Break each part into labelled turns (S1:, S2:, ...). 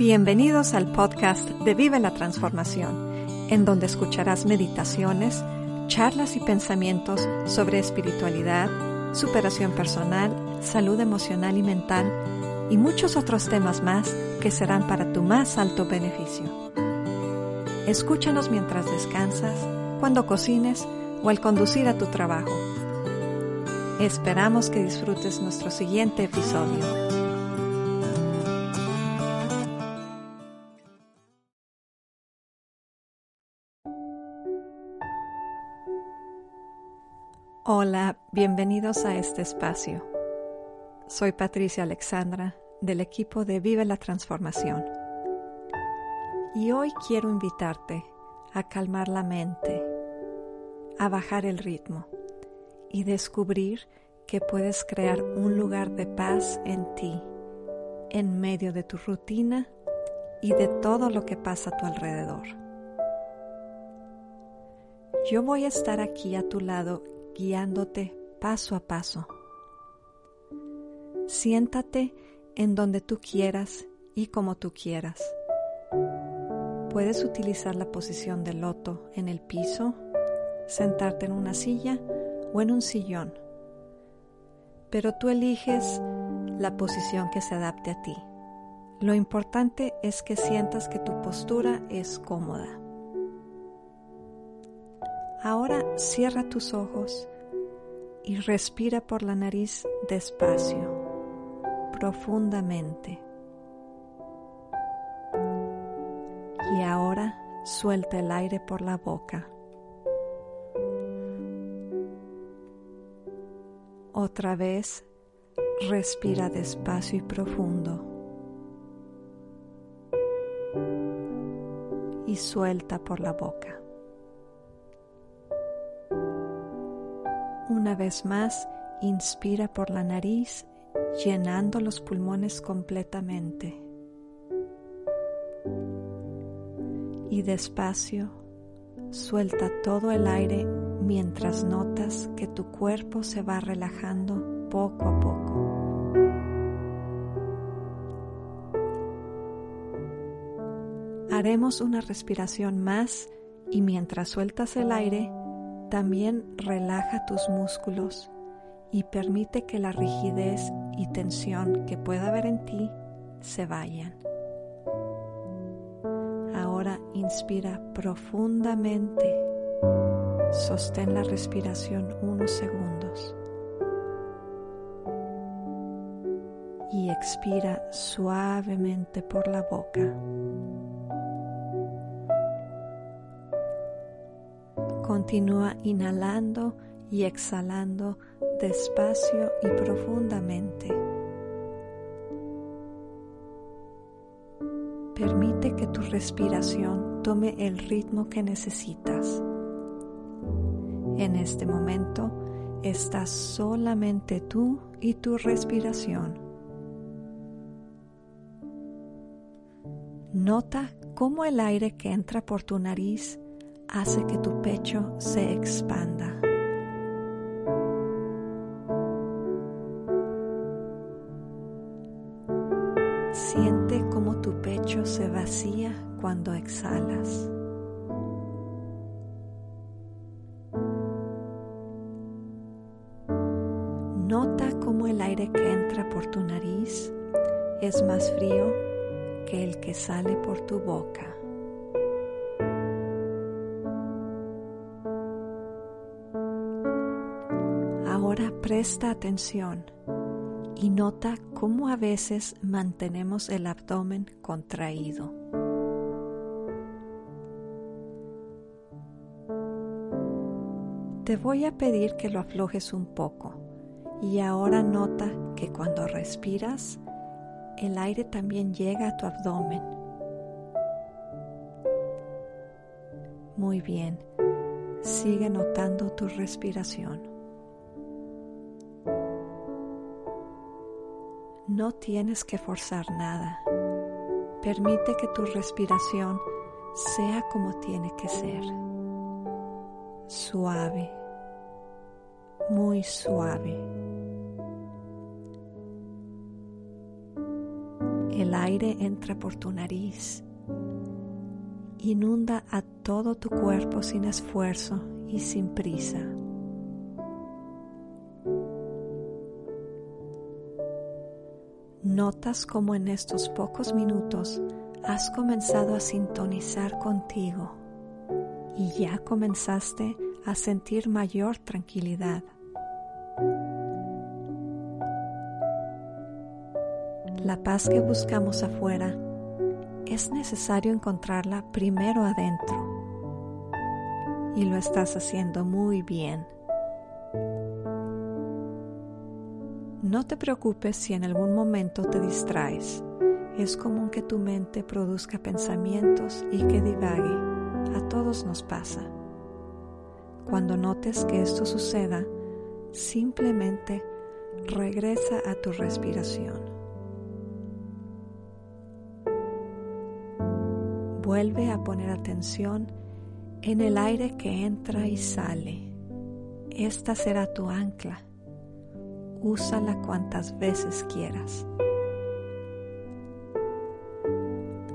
S1: Bienvenidos al podcast de Vive la Transformación, en donde escucharás meditaciones, charlas y pensamientos sobre espiritualidad, superación personal, salud emocional y mental y muchos otros temas más que serán para tu más alto beneficio. Escúchanos mientras descansas, cuando cocines o al conducir a tu trabajo. Esperamos que disfrutes nuestro siguiente episodio. Hola, bienvenidos a este espacio. Soy Patricia Alexandra del equipo de Vive la Transformación. Y hoy quiero invitarte a calmar la mente, a bajar el ritmo y descubrir que puedes crear un lugar de paz en ti, en medio de tu rutina y de todo lo que pasa a tu alrededor. Yo voy a estar aquí a tu lado guiándote paso a paso. Siéntate en donde tú quieras y como tú quieras. Puedes utilizar la posición de loto en el piso, sentarte en una silla o en un sillón, pero tú eliges la posición que se adapte a ti. Lo importante es que sientas que tu postura es cómoda. Ahora cierra tus ojos y respira por la nariz despacio, profundamente. Y ahora suelta el aire por la boca. Otra vez, respira despacio y profundo. Y suelta por la boca. Una vez más, inspira por la nariz, llenando los pulmones completamente. Y despacio, suelta todo el aire mientras notas que tu cuerpo se va relajando poco a poco. Haremos una respiración más y mientras sueltas el aire, también relaja tus músculos y permite que la rigidez y tensión que pueda haber en ti se vayan. Ahora inspira profundamente. Sostén la respiración unos segundos. Y expira suavemente por la boca. Continúa inhalando y exhalando despacio y profundamente. Permite que tu respiración tome el ritmo que necesitas. En este momento estás solamente tú y tu respiración. Nota cómo el aire que entra por tu nariz hace que tu pecho se expanda. Siente cómo tu pecho se vacía cuando exhalas. Nota cómo el aire que entra por tu nariz es más frío que el que sale por tu boca. Presta atención y nota cómo a veces mantenemos el abdomen contraído. Te voy a pedir que lo aflojes un poco y ahora nota que cuando respiras, el aire también llega a tu abdomen. Muy bien, sigue notando tu respiración. No tienes que forzar nada. Permite que tu respiración sea como tiene que ser. Suave, muy suave. El aire entra por tu nariz, inunda a todo tu cuerpo sin esfuerzo y sin prisa. Notas como en estos pocos minutos has comenzado a sintonizar contigo y ya comenzaste a sentir mayor tranquilidad. La paz que buscamos afuera es necesario encontrarla primero adentro y lo estás haciendo muy bien. No te preocupes si en algún momento te distraes. Es común que tu mente produzca pensamientos y que divague. A todos nos pasa. Cuando notes que esto suceda, simplemente regresa a tu respiración. Vuelve a poner atención en el aire que entra y sale. Esta será tu ancla. Úsala cuantas veces quieras.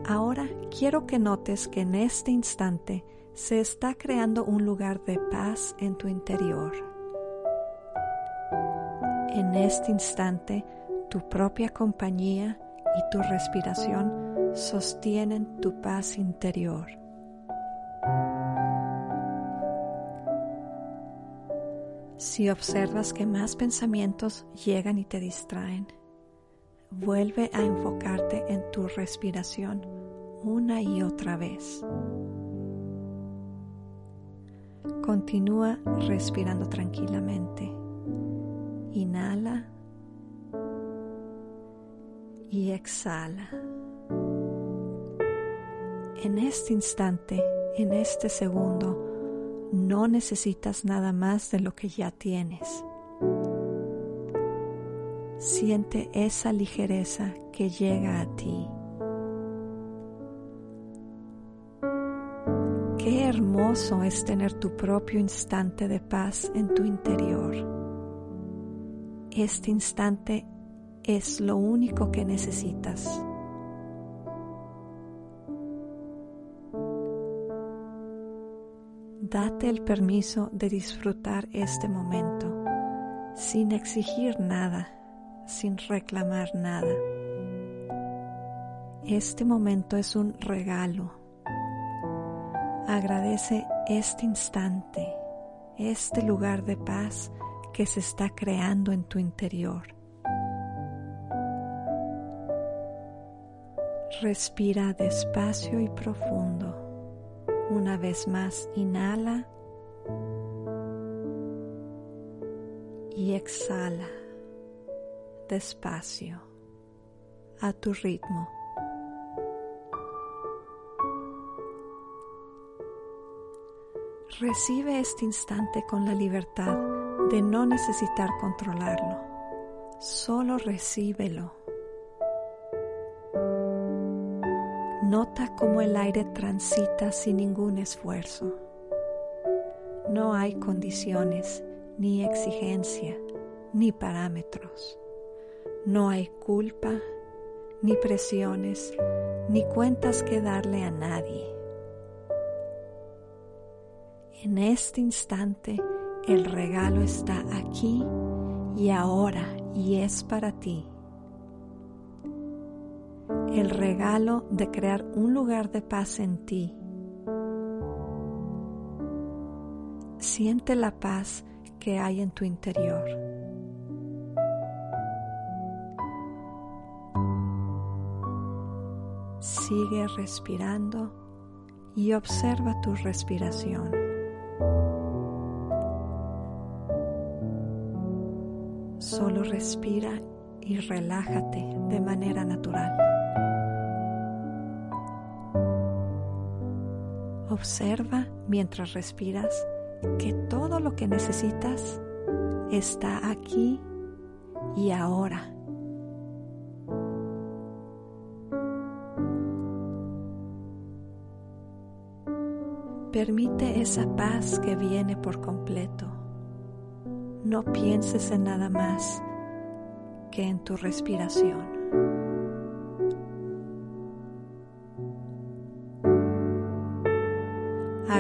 S1: Ahora quiero que notes que en este instante se está creando un lugar de paz en tu interior. En este instante, tu propia compañía y tu respiración sostienen tu paz interior. Si observas que más pensamientos llegan y te distraen, vuelve a enfocarte en tu respiración una y otra vez. Continúa respirando tranquilamente. Inhala y exhala. En este instante, en este segundo, no necesitas nada más de lo que ya tienes. Siente esa ligereza que llega a ti. Qué hermoso es tener tu propio instante de paz en tu interior. Este instante es lo único que necesitas. Date el permiso de disfrutar este momento sin exigir nada, sin reclamar nada. Este momento es un regalo Agradece este instante, este lugar de paz que se está creando en tu interior. Respira despacio y profundo. Una vez más, inhala y exhala despacio a tu ritmo. Recibe este instante con la libertad de no necesitar controlarlo. Solo recíbelo. Nota cómo el aire transita sin ningún esfuerzo. No hay condiciones, ni exigencia, ni parámetros. No hay culpa, ni presiones, ni cuentas que darle a nadie. En este instante el regalo está aquí y ahora y es para ti. El regalo de crear un lugar de paz en ti. Siente la paz que hay en tu interior. Sigue respirando y observa tu respiración. Solo respira y relájate de manera natural. Observa mientras respiras que todo lo que necesitas está aquí y ahora. Permite esa paz que viene por completo no pienses en nada más que en tu respiración.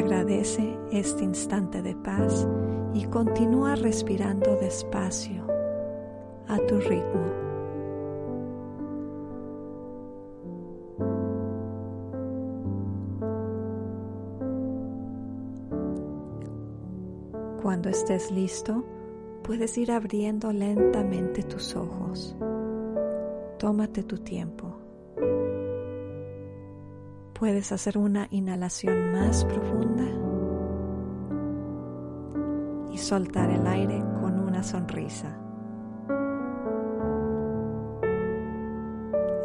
S1: Agradece este instante de paz y continúa respirando despacio a tu ritmo. Cuando estés listo, puedes ir abriendo lentamente tus ojos. Tómate tu tiempo. Puedes hacer una inhalación más profunda y soltar el aire con una sonrisa.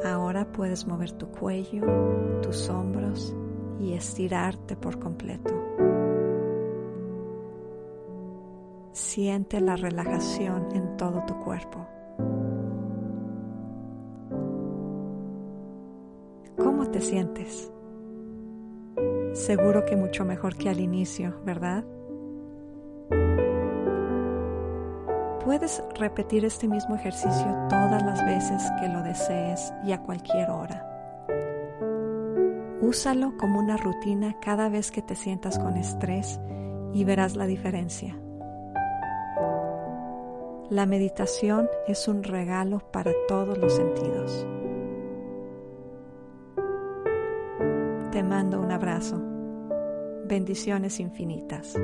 S1: Ahora puedes mover tu cuello, tus hombros y estirarte por completo. Siente la relajación en todo tu cuerpo. ¿Cómo te sientes? Seguro que mucho mejor que al inicio, ¿verdad? Puedes repetir este mismo ejercicio todas las veces que lo desees y a cualquier hora. Úsalo como una rutina cada vez que te sientas con estrés y verás la diferencia. La meditación es un regalo para todos los sentidos. Te mando un abrazo. Bendiciones infinitas.